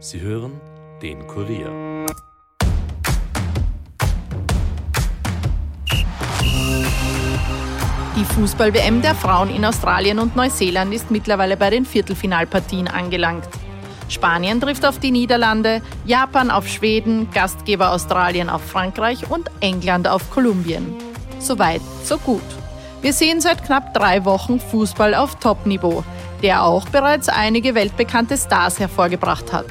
Sie hören den Kurier. Die Fußball-WM der Frauen in Australien und Neuseeland ist mittlerweile bei den Viertelfinalpartien angelangt. Spanien trifft auf die Niederlande, Japan auf Schweden, Gastgeber Australien auf Frankreich und England auf Kolumbien. Soweit, so gut. Wir sehen seit knapp drei Wochen Fußball auf Top-Niveau, der auch bereits einige weltbekannte Stars hervorgebracht hat.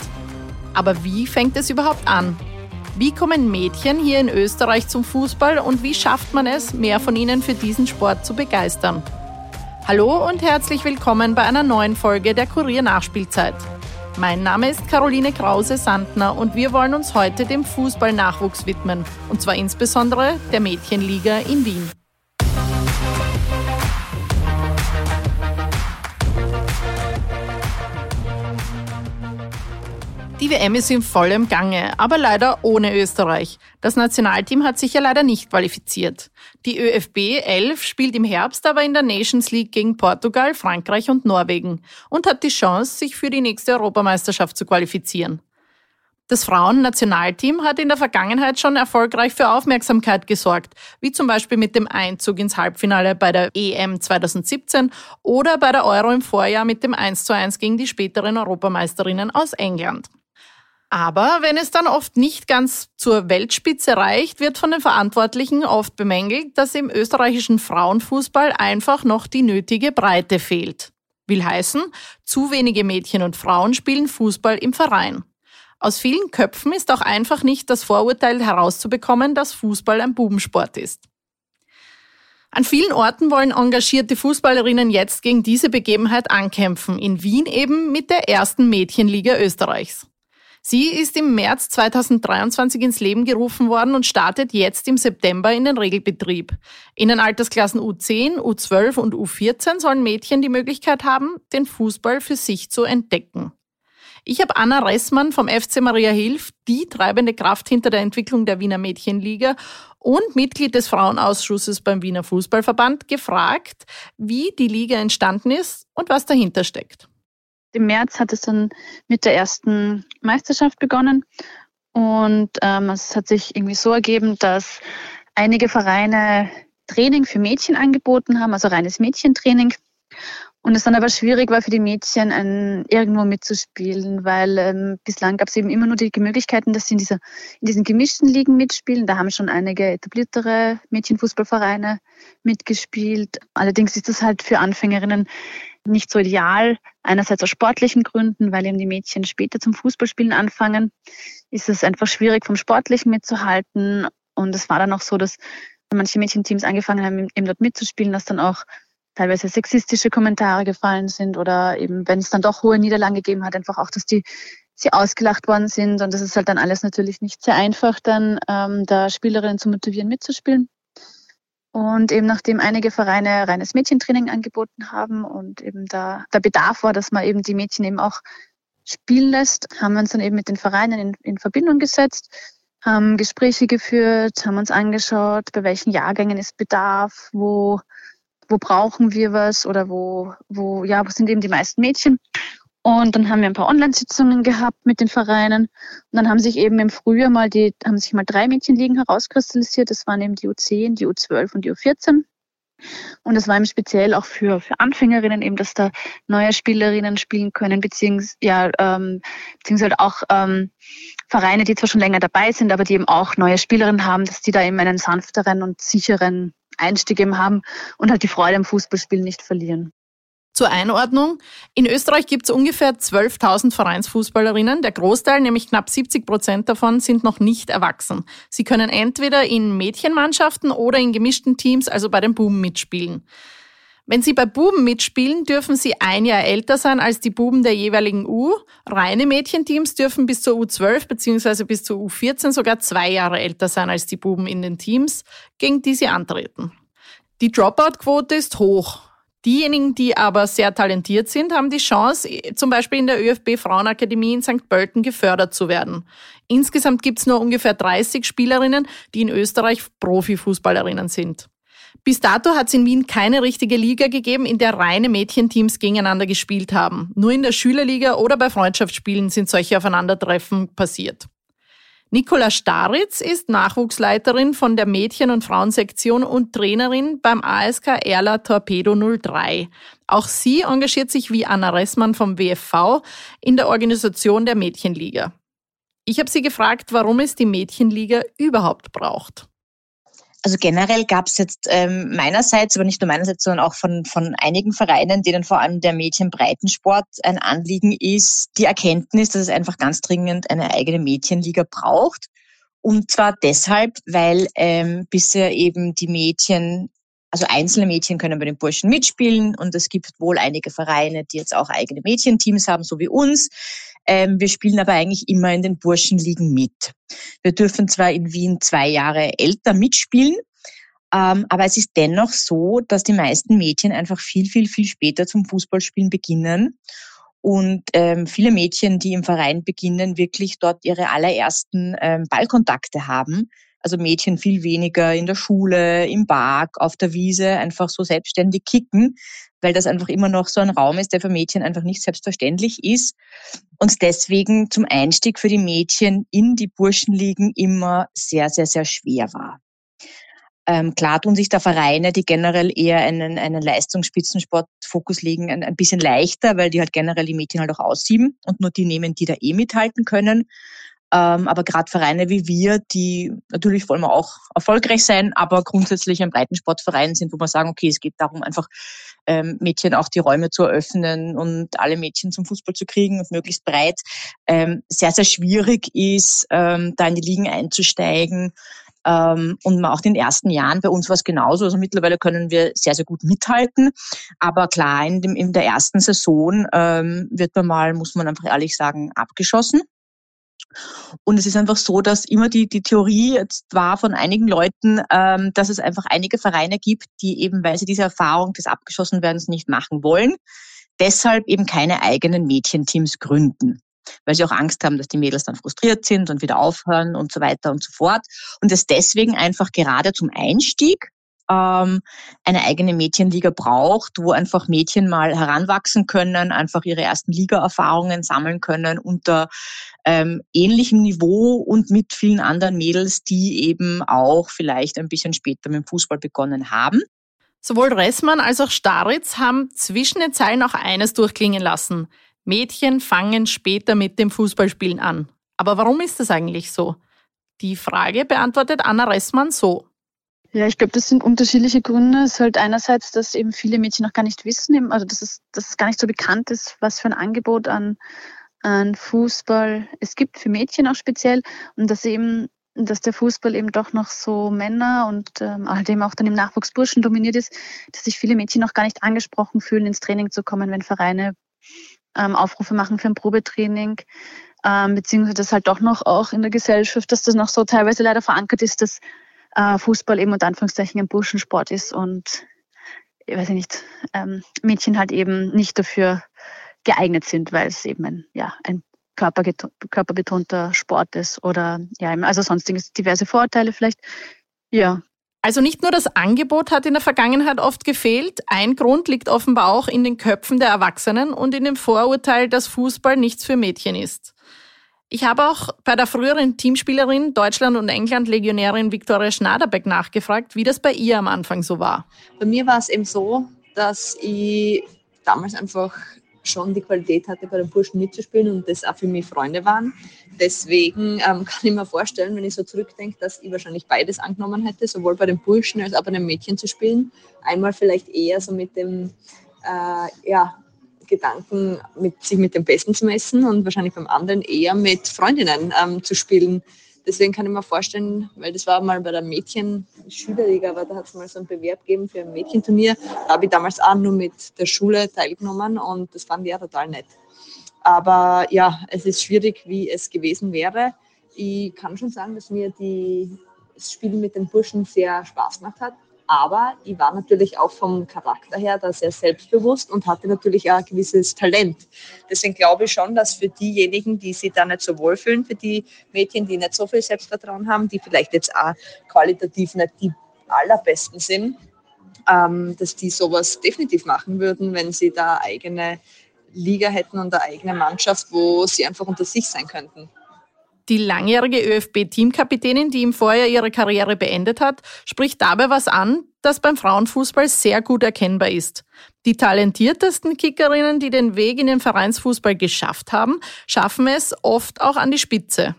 Aber wie fängt es überhaupt an? Wie kommen Mädchen hier in Österreich zum Fußball und wie schafft man es, mehr von ihnen für diesen Sport zu begeistern? Hallo und herzlich willkommen bei einer neuen Folge der Kurier Nachspielzeit. Mein Name ist Caroline Krause-Sandner und wir wollen uns heute dem Fußballnachwuchs widmen, und zwar insbesondere der Mädchenliga in Wien. Die WM ist in vollem Gange, aber leider ohne Österreich. Das Nationalteam hat sich ja leider nicht qualifiziert. Die ÖFB 11 spielt im Herbst aber in der Nations League gegen Portugal, Frankreich und Norwegen und hat die Chance, sich für die nächste Europameisterschaft zu qualifizieren. Das Frauennationalteam hat in der Vergangenheit schon erfolgreich für Aufmerksamkeit gesorgt, wie zum Beispiel mit dem Einzug ins Halbfinale bei der EM 2017 oder bei der Euro im Vorjahr mit dem 1 zu 1 gegen die späteren Europameisterinnen aus England. Aber wenn es dann oft nicht ganz zur Weltspitze reicht, wird von den Verantwortlichen oft bemängelt, dass im österreichischen Frauenfußball einfach noch die nötige Breite fehlt. Will heißen, zu wenige Mädchen und Frauen spielen Fußball im Verein. Aus vielen Köpfen ist auch einfach nicht das Vorurteil herauszubekommen, dass Fußball ein Bubensport ist. An vielen Orten wollen engagierte Fußballerinnen jetzt gegen diese Begebenheit ankämpfen, in Wien eben mit der ersten Mädchenliga Österreichs. Sie ist im März 2023 ins Leben gerufen worden und startet jetzt im September in den Regelbetrieb. In den Altersklassen U10, U12 und U14 sollen Mädchen die Möglichkeit haben, den Fußball für sich zu entdecken. Ich habe Anna Ressmann vom FC Maria Hilf, die treibende Kraft hinter der Entwicklung der Wiener Mädchenliga und Mitglied des Frauenausschusses beim Wiener Fußballverband, gefragt, wie die Liga entstanden ist und was dahinter steckt. Im März hat es dann mit der ersten Meisterschaft begonnen und ähm, es hat sich irgendwie so ergeben, dass einige Vereine Training für Mädchen angeboten haben, also reines Mädchentraining. Und es dann aber schwierig war für die Mädchen, ein, irgendwo mitzuspielen, weil ähm, bislang gab es eben immer nur die Möglichkeiten, dass sie in, dieser, in diesen gemischten Ligen mitspielen. Da haben schon einige etabliertere Mädchenfußballvereine mitgespielt. Allerdings ist das halt für Anfängerinnen nicht so ideal. Einerseits aus sportlichen Gründen, weil eben die Mädchen später zum Fußballspielen anfangen, ist es einfach schwierig vom Sportlichen mitzuhalten. Und es war dann auch so, dass manche Mädchenteams angefangen haben, eben dort mitzuspielen, dass dann auch teilweise sexistische Kommentare gefallen sind oder eben, wenn es dann doch hohe Niederlagen gegeben hat, einfach auch, dass die sie ausgelacht worden sind. Und das ist halt dann alles natürlich nicht sehr einfach, dann ähm, da Spielerinnen zu motivieren, mitzuspielen. Und eben nachdem einige Vereine reines Mädchentraining angeboten haben und eben da der Bedarf war, dass man eben die Mädchen eben auch spielen lässt, haben wir uns dann eben mit den Vereinen in, in Verbindung gesetzt, haben Gespräche geführt, haben uns angeschaut, bei welchen Jahrgängen ist Bedarf, wo, wo brauchen wir was oder wo, wo, ja, wo sind eben die meisten Mädchen und dann haben wir ein paar Online-Sitzungen gehabt mit den Vereinen. Und dann haben sich eben im Frühjahr mal die, haben sich mal drei Mädchenligen herauskristallisiert. Das waren eben die U10, die U12 und die U14. Und das war eben speziell auch für, für Anfängerinnen eben, dass da neue Spielerinnen spielen können, beziehungsweise, ja, ähm, beziehungsweise auch ähm, Vereine, die zwar schon länger dabei sind, aber die eben auch neue Spielerinnen haben, dass die da eben einen sanfteren und sicheren Einstieg eben haben und halt die Freude am Fußballspielen nicht verlieren. Zur Einordnung. In Österreich gibt es ungefähr 12.000 Vereinsfußballerinnen. Der Großteil, nämlich knapp 70 Prozent davon, sind noch nicht erwachsen. Sie können entweder in Mädchenmannschaften oder in gemischten Teams, also bei den Buben, mitspielen. Wenn Sie bei Buben mitspielen, dürfen Sie ein Jahr älter sein als die Buben der jeweiligen U. Reine Mädchenteams dürfen bis zur U12 bzw. bis zur U14 sogar zwei Jahre älter sein als die Buben in den Teams, gegen die sie antreten. Die Dropout-Quote ist hoch. Diejenigen, die aber sehr talentiert sind, haben die Chance, zum Beispiel in der ÖFB Frauenakademie in St. Pölten gefördert zu werden. Insgesamt gibt es nur ungefähr 30 Spielerinnen, die in Österreich Profifußballerinnen sind. Bis dato hat es in Wien keine richtige Liga gegeben, in der reine Mädchenteams gegeneinander gespielt haben. Nur in der Schülerliga oder bei Freundschaftsspielen sind solche Aufeinandertreffen passiert. Nicola Staritz ist Nachwuchsleiterin von der Mädchen- und Frauensektion und Trainerin beim ASK Erla Torpedo 03. Auch sie engagiert sich wie Anna Ressmann vom WFV in der Organisation der Mädchenliga. Ich habe sie gefragt, warum es die Mädchenliga überhaupt braucht. Also generell gab es jetzt ähm, meinerseits, aber nicht nur meinerseits, sondern auch von, von einigen Vereinen, denen vor allem der Mädchenbreitensport ein Anliegen ist, die Erkenntnis, dass es einfach ganz dringend eine eigene Mädchenliga braucht. Und zwar deshalb, weil ähm, bisher eben die Mädchen, also einzelne Mädchen können bei den Burschen mitspielen und es gibt wohl einige Vereine, die jetzt auch eigene Mädchenteams haben, so wie uns. Ähm, wir spielen aber eigentlich immer in den Burschenligen mit. Wir dürfen zwar in Wien zwei Jahre älter mitspielen, ähm, aber es ist dennoch so, dass die meisten Mädchen einfach viel, viel, viel später zum Fußballspielen beginnen. Und ähm, viele Mädchen, die im Verein beginnen, wirklich dort ihre allerersten ähm, Ballkontakte haben. Also Mädchen viel weniger in der Schule, im Park, auf der Wiese, einfach so selbstständig kicken, weil das einfach immer noch so ein Raum ist, der für Mädchen einfach nicht selbstverständlich ist. Und deswegen zum Einstieg für die Mädchen in die Burschenligen immer sehr, sehr, sehr schwer war. Ähm, klar tun sich da Vereine, die generell eher einen, einen Leistungsspitzensportfokus legen, ein, ein bisschen leichter, weil die halt generell die Mädchen halt auch aussieben und nur die nehmen, die da eh mithalten können. Ähm, aber gerade Vereine wie wir, die natürlich wollen wir auch erfolgreich sein, aber grundsätzlich ein Breitensportverein sind, wo wir sagen, okay, es geht darum, einfach ähm, Mädchen auch die Räume zu eröffnen und alle Mädchen zum Fußball zu kriegen und möglichst breit, ähm, sehr, sehr schwierig ist, ähm, da in die Ligen einzusteigen. Ähm, und auch in den ersten Jahren bei uns war es genauso. Also mittlerweile können wir sehr, sehr gut mithalten. Aber klar, in, dem, in der ersten Saison ähm, wird man mal, muss man einfach ehrlich sagen, abgeschossen. Und es ist einfach so, dass immer die, die Theorie jetzt war von einigen Leuten, ähm, dass es einfach einige Vereine gibt, die eben, weil sie diese Erfahrung des Abgeschossenwerdens nicht machen wollen, deshalb eben keine eigenen Mädchenteams gründen. Weil sie auch Angst haben, dass die Mädels dann frustriert sind und wieder aufhören und so weiter und so fort. Und es deswegen einfach gerade zum Einstieg ähm, eine eigene Mädchenliga braucht, wo einfach Mädchen mal heranwachsen können, einfach ihre ersten Liga-Erfahrungen sammeln können unter ähm, ähnlichem Niveau und mit vielen anderen Mädels, die eben auch vielleicht ein bisschen später mit dem Fußball begonnen haben. Sowohl Ressmann als auch Staritz haben zwischen den Zeilen auch eines durchklingen lassen. Mädchen fangen später mit dem Fußballspielen an. Aber warum ist das eigentlich so? Die Frage beantwortet Anna Ressmann so. Ja, ich glaube, das sind unterschiedliche Gründe. Es ist halt einerseits, dass eben viele Mädchen noch gar nicht wissen, also dass es, dass es gar nicht so bekannt ist, was für ein Angebot an, an Fußball es gibt, für Mädchen auch speziell. Und dass eben, dass der Fußball eben doch noch so Männer und ähm, halt eben auch dann im Nachwuchs Burschen dominiert ist, dass sich viele Mädchen noch gar nicht angesprochen fühlen, ins Training zu kommen, wenn Vereine ähm, Aufrufe machen für ein Probetraining. Ähm, beziehungsweise dass halt doch noch auch in der Gesellschaft, dass das noch so teilweise leider verankert ist, dass äh, Fußball eben unter Anführungszeichen ein Burschensport ist und ich weiß nicht, ähm, Mädchen halt eben nicht dafür geeignet sind, weil es eben ein, ja, ein körperbetonter Sport ist oder ja, also sonstiges diverse Vorurteile vielleicht. Ja. Also nicht nur das Angebot hat in der Vergangenheit oft gefehlt, ein Grund liegt offenbar auch in den Köpfen der Erwachsenen und in dem Vorurteil, dass Fußball nichts für Mädchen ist. Ich habe auch bei der früheren Teamspielerin Deutschland und England Legionärin Viktoria Schnaderbeck nachgefragt, wie das bei ihr am Anfang so war. Bei mir war es eben so, dass ich damals einfach schon die Qualität hatte, bei den Burschen mitzuspielen und das auch für mich Freunde waren. Deswegen ähm, kann ich mir vorstellen, wenn ich so zurückdenke, dass ich wahrscheinlich beides angenommen hätte, sowohl bei den Burschen als auch bei den Mädchen zu spielen. Einmal vielleicht eher so mit dem, äh, ja, Gedanken, mit, sich mit dem Besten zu messen und wahrscheinlich beim anderen eher mit Freundinnen ähm, zu spielen. Deswegen kann ich mir vorstellen, weil das war mal bei der Mädchen-Schülerliga, aber da hat es mal so einen Bewerb gegeben für ein Mädchenturnier. Da habe ich damals auch nur mit der Schule teilgenommen und das fand ich ja total nett. Aber ja, es ist schwierig, wie es gewesen wäre. Ich kann schon sagen, dass mir die, das Spielen mit den Burschen sehr Spaß gemacht hat aber ich war natürlich auch vom Charakter her da sehr selbstbewusst und hatte natürlich auch ein gewisses Talent. Deswegen glaube ich schon, dass für diejenigen, die sich da nicht so wohlfühlen, für die Mädchen, die nicht so viel Selbstvertrauen haben, die vielleicht jetzt auch qualitativ nicht die allerbesten sind, ähm, dass die sowas definitiv machen würden, wenn sie da eigene Liga hätten und eine eigene Mannschaft, wo sie einfach unter sich sein könnten. Die langjährige ÖFB-Teamkapitänin, die im Vorjahr ihre Karriere beendet hat, spricht dabei was an, das beim Frauenfußball sehr gut erkennbar ist. Die talentiertesten Kickerinnen, die den Weg in den Vereinsfußball geschafft haben, schaffen es oft auch an die Spitze.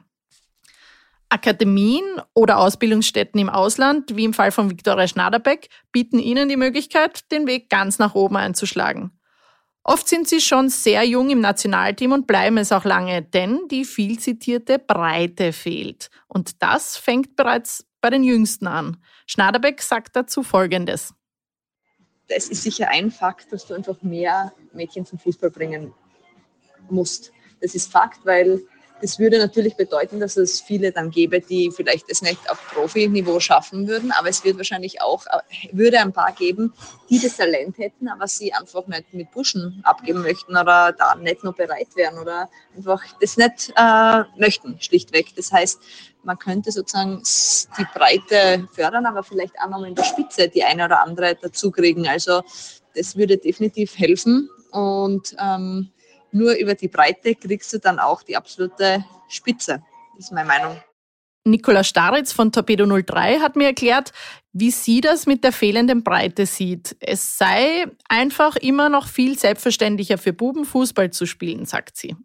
Akademien oder Ausbildungsstätten im Ausland, wie im Fall von Viktoria Schnaderbeck, bieten ihnen die Möglichkeit, den Weg ganz nach oben einzuschlagen. Oft sind sie schon sehr jung im Nationalteam und bleiben es auch lange, denn die viel zitierte Breite fehlt. Und das fängt bereits bei den Jüngsten an. Schnaderbeck sagt dazu Folgendes. Es ist sicher ein Fakt, dass du einfach mehr Mädchen zum Fußball bringen musst. Das ist Fakt, weil das würde natürlich bedeuten, dass es viele dann gäbe, die vielleicht es nicht auf Profi-Niveau schaffen würden, aber es wird wahrscheinlich auch, äh, würde ein paar geben, die das Talent hätten, aber sie einfach nicht mit Burschen abgeben möchten oder da nicht nur bereit wären oder einfach das nicht äh, möchten, schlichtweg. Das heißt, man könnte sozusagen die Breite fördern, aber vielleicht auch noch in der Spitze die eine oder andere dazukriegen. Also das würde definitiv helfen und ähm, nur über die Breite kriegst du dann auch die absolute Spitze. Ist meine Meinung. Nikola Staritz von Torpedo 03 hat mir erklärt, wie sie das mit der fehlenden Breite sieht. Es sei einfach immer noch viel selbstverständlicher für Buben Fußball zu spielen, sagt sie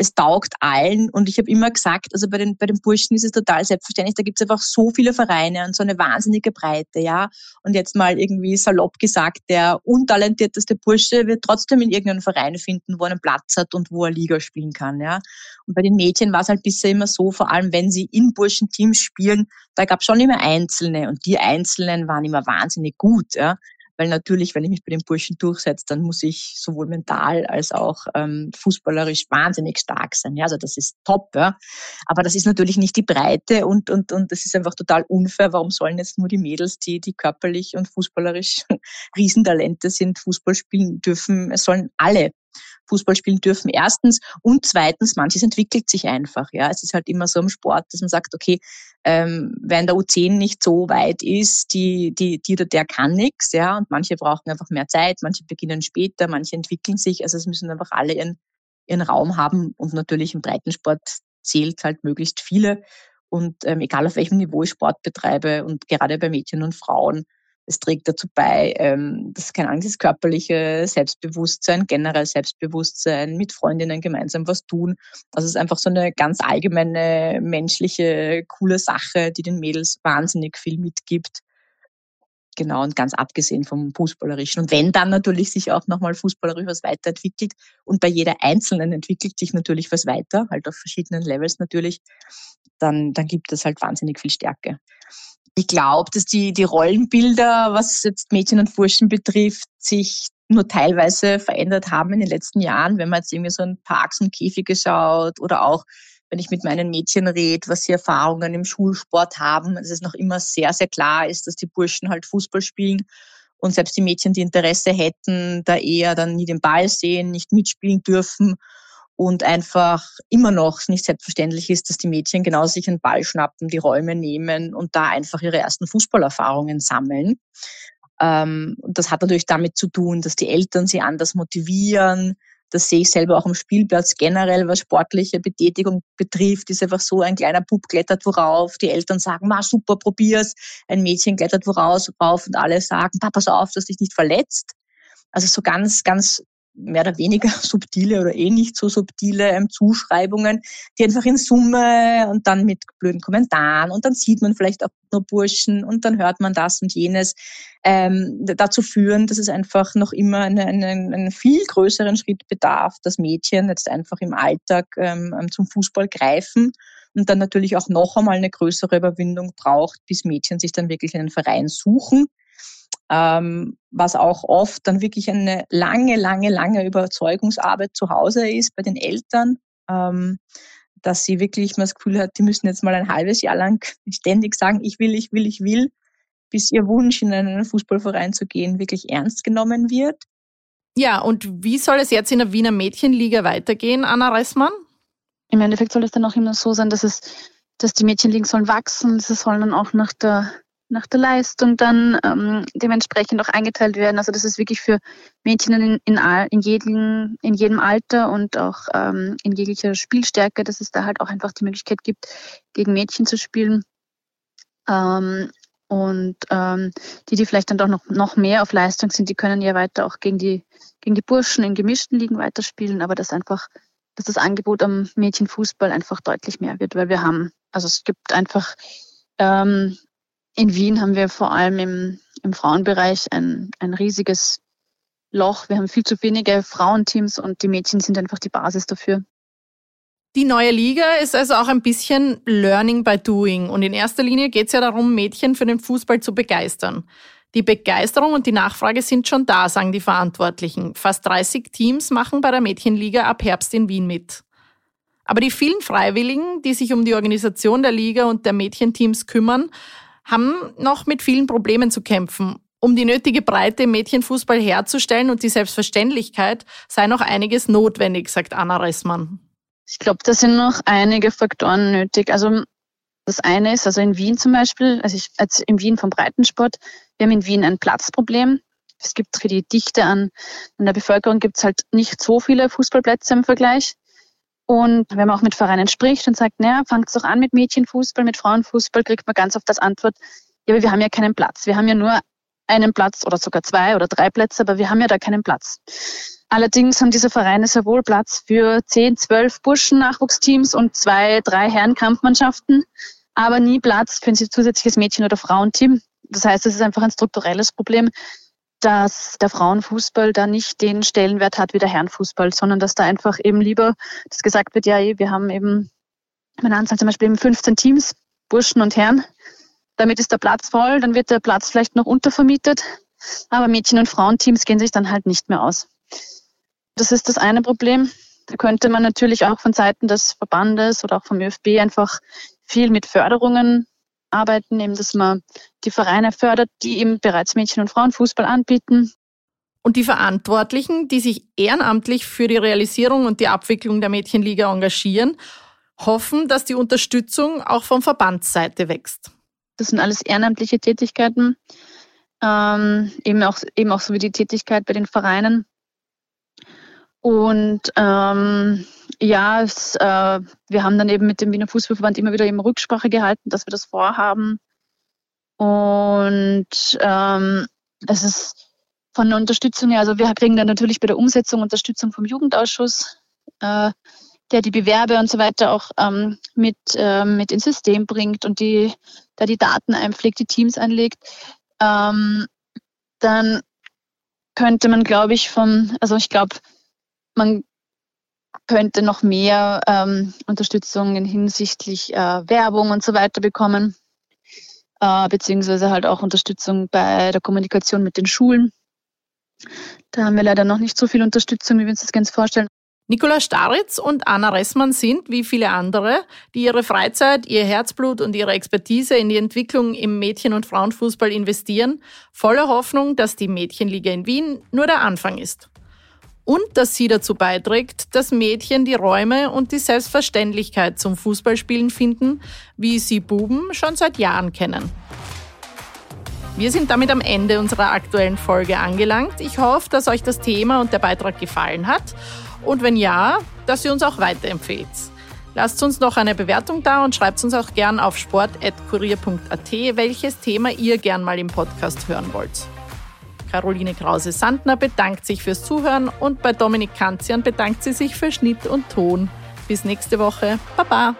es taugt allen und ich habe immer gesagt, also bei den, bei den Burschen ist es total selbstverständlich, da gibt es einfach so viele Vereine und so eine wahnsinnige Breite, ja. Und jetzt mal irgendwie salopp gesagt, der untalentierteste Bursche wird trotzdem in irgendeinem Verein finden, wo er einen Platz hat und wo er Liga spielen kann, ja. Und bei den Mädchen war es halt bisher immer so, vor allem wenn sie in Burschenteams spielen, da gab es schon immer Einzelne und die Einzelnen waren immer wahnsinnig gut, ja weil natürlich, wenn ich mich bei den Burschen durchsetze, dann muss ich sowohl mental als auch ähm, fußballerisch wahnsinnig stark sein. Ja, also das ist top, ja. Aber das ist natürlich nicht die Breite und, und, und das ist einfach total unfair. Warum sollen jetzt nur die Mädels, die, die körperlich und fußballerisch Riesentalente sind, Fußball spielen dürfen? Es sollen alle Fußball spielen dürfen. Erstens und zweitens, manches entwickelt sich einfach. Ja, es ist halt immer so im Sport, dass man sagt, okay, ähm, wenn der U10 nicht so weit ist, die, die, die oder der kann nichts, ja, und manche brauchen einfach mehr Zeit, manche beginnen später, manche entwickeln sich. Also es müssen einfach alle ihren, ihren Raum haben und natürlich im Breitensport zählt halt möglichst viele. Und ähm, egal auf welchem Niveau ich Sport betreibe und gerade bei Mädchen und Frauen, es trägt dazu bei, ähm, dass keine Angst ist, körperliche Selbstbewusstsein, generell Selbstbewusstsein, mit Freundinnen gemeinsam was tun. Das ist einfach so eine ganz allgemeine menschliche, coole Sache, die den Mädels wahnsinnig viel mitgibt. Genau, und ganz abgesehen vom Fußballerischen. Und wenn dann natürlich sich auch nochmal fußballerisch was weiterentwickelt und bei jeder Einzelnen entwickelt sich natürlich was weiter, halt auf verschiedenen Levels natürlich, dann, dann gibt es halt wahnsinnig viel Stärke. Ich glaube, dass die, die Rollenbilder, was jetzt Mädchen und Burschen betrifft, sich nur teilweise verändert haben in den letzten Jahren. Wenn man jetzt irgendwie so ein Parks und Käfige schaut oder auch wenn ich mit meinen Mädchen rede, was sie Erfahrungen im Schulsport haben, dass es noch immer sehr, sehr klar ist, dass die Burschen halt Fußball spielen und selbst die Mädchen, die Interesse hätten, da eher dann nie den Ball sehen, nicht mitspielen dürfen und einfach immer noch nicht selbstverständlich ist, dass die Mädchen genau sich einen Ball schnappen, die Räume nehmen und da einfach ihre ersten Fußballerfahrungen sammeln. Ähm, das hat natürlich damit zu tun, dass die Eltern sie anders motivieren. Das sehe ich selber auch am Spielplatz generell, was sportliche Betätigung betrifft, ist einfach so, ein kleiner Bub klettert worauf, die Eltern sagen, ma super, probier's. Ein Mädchen klettert worauf und alle sagen, pass auf, dass dich nicht verletzt. Also so ganz, ganz mehr oder weniger subtile oder eh nicht so subtile ähm, Zuschreibungen, die einfach in Summe und dann mit blöden Kommentaren und dann sieht man vielleicht auch nur Burschen und dann hört man das und jenes ähm, dazu führen, dass es einfach noch immer eine, eine, einen viel größeren Schritt bedarf, dass Mädchen jetzt einfach im Alltag ähm, ähm, zum Fußball greifen und dann natürlich auch noch einmal eine größere Überwindung braucht, bis Mädchen sich dann wirklich einen Verein suchen ähm, was auch oft dann wirklich eine lange, lange, lange Überzeugungsarbeit zu Hause ist bei den Eltern, ähm, dass sie wirklich mal das Gefühl hat, die müssen jetzt mal ein halbes Jahr lang ständig sagen, ich will, ich will, ich will, bis ihr Wunsch, in einen Fußballverein zu gehen, wirklich ernst genommen wird. Ja, und wie soll es jetzt in der Wiener Mädchenliga weitergehen, Anna Reissmann? Im Endeffekt soll es dann auch immer so sein, dass es, dass die Mädchenligen sollen wachsen, sie sollen dann auch nach der nach der Leistung dann ähm, dementsprechend auch eingeteilt werden. Also das ist wirklich für Mädchen in, in, in, jedem, in jedem Alter und auch ähm, in jeglicher Spielstärke, dass es da halt auch einfach die Möglichkeit gibt, gegen Mädchen zu spielen. Ähm, und ähm, die, die vielleicht dann doch noch, noch mehr auf Leistung sind, die können ja weiter auch gegen die, gegen die Burschen in gemischten Ligen weiterspielen, aber das einfach, dass das Angebot am Mädchenfußball einfach deutlich mehr wird, weil wir haben, also es gibt einfach ähm, in Wien haben wir vor allem im, im Frauenbereich ein, ein riesiges Loch. Wir haben viel zu wenige Frauenteams und die Mädchen sind einfach die Basis dafür. Die neue Liga ist also auch ein bisschen Learning by Doing. Und in erster Linie geht es ja darum, Mädchen für den Fußball zu begeistern. Die Begeisterung und die Nachfrage sind schon da, sagen die Verantwortlichen. Fast 30 Teams machen bei der Mädchenliga ab Herbst in Wien mit. Aber die vielen Freiwilligen, die sich um die Organisation der Liga und der Mädchenteams kümmern, haben noch mit vielen Problemen zu kämpfen. Um die nötige Breite im Mädchenfußball herzustellen und die Selbstverständlichkeit sei noch einiges notwendig, sagt Anna Ressmann. Ich glaube, da sind noch einige Faktoren nötig. Also das eine ist, also in Wien zum Beispiel, also, ich, also in Wien vom Breitensport, wir haben in Wien ein Platzproblem. Es gibt für die Dichte an, an der Bevölkerung gibt es halt nicht so viele Fußballplätze im Vergleich. Und wenn man auch mit Vereinen spricht und sagt, naja, fangt doch an mit Mädchenfußball, mit Frauenfußball, kriegt man ganz oft das Antwort, ja, aber wir haben ja keinen Platz. Wir haben ja nur einen Platz oder sogar zwei oder drei Plätze, aber wir haben ja da keinen Platz. Allerdings haben diese Vereine sehr wohl Platz für zehn, zwölf Burschen-Nachwuchsteams und zwei, drei Herrenkampfmannschaften, aber nie Platz für ein zusätzliches Mädchen- oder Frauenteam. Das heißt, es ist einfach ein strukturelles Problem, dass der Frauenfußball da nicht den Stellenwert hat wie der Herrenfußball, sondern dass da einfach eben lieber das gesagt wird, ja, wir haben eben, meine Anzahl zum Beispiel eben 15 Teams, Burschen und Herren. Damit ist der Platz voll, dann wird der Platz vielleicht noch untervermietet, aber Mädchen- und Frauenteams gehen sich dann halt nicht mehr aus. Das ist das eine Problem. Da könnte man natürlich auch von Seiten des Verbandes oder auch vom ÖFB einfach viel mit Förderungen arbeiten, eben dass man die Vereine fördert, die eben bereits Mädchen- und Frauenfußball anbieten. Und die Verantwortlichen, die sich ehrenamtlich für die Realisierung und die Abwicklung der Mädchenliga engagieren, hoffen, dass die Unterstützung auch von Verbandsseite wächst. Das sind alles ehrenamtliche Tätigkeiten, ähm, eben, auch, eben auch so wie die Tätigkeit bei den Vereinen. Und ähm, ja, es, äh, wir haben dann eben mit dem Wiener Fußballverband immer wieder eben Rücksprache gehalten, dass wir das vorhaben. Und ähm, es ist von der Unterstützung her, also wir kriegen dann natürlich bei der Umsetzung Unterstützung vom Jugendausschuss, äh, der die Bewerbe und so weiter auch ähm, mit, äh, mit ins System bringt und die, da die Daten einpflegt, die Teams anlegt. Ähm, dann könnte man, glaube ich, vom, also ich glaube, man könnte noch mehr ähm, Unterstützung hinsichtlich äh, Werbung und so weiter bekommen, äh, beziehungsweise halt auch Unterstützung bei der Kommunikation mit den Schulen. Da haben wir leider noch nicht so viel Unterstützung, wie wir uns das ganz vorstellen. Nicola Staritz und Anna Ressmann sind, wie viele andere, die ihre Freizeit, ihr Herzblut und ihre Expertise in die Entwicklung im Mädchen- und Frauenfußball investieren, voller Hoffnung, dass die Mädchenliga in Wien nur der Anfang ist und dass sie dazu beiträgt, dass Mädchen die Räume und die Selbstverständlichkeit zum Fußballspielen finden, wie sie Buben schon seit Jahren kennen. Wir sind damit am Ende unserer aktuellen Folge angelangt. Ich hoffe, dass euch das Thema und der Beitrag gefallen hat und wenn ja, dass ihr uns auch weiterempfehlt. Lasst uns noch eine Bewertung da und schreibt uns auch gern auf sport.kurier.at, welches Thema ihr gern mal im Podcast hören wollt. Caroline Krause-Sandner bedankt sich fürs Zuhören und bei Dominik Kanzian bedankt sie sich für Schnitt und Ton. Bis nächste Woche. Baba!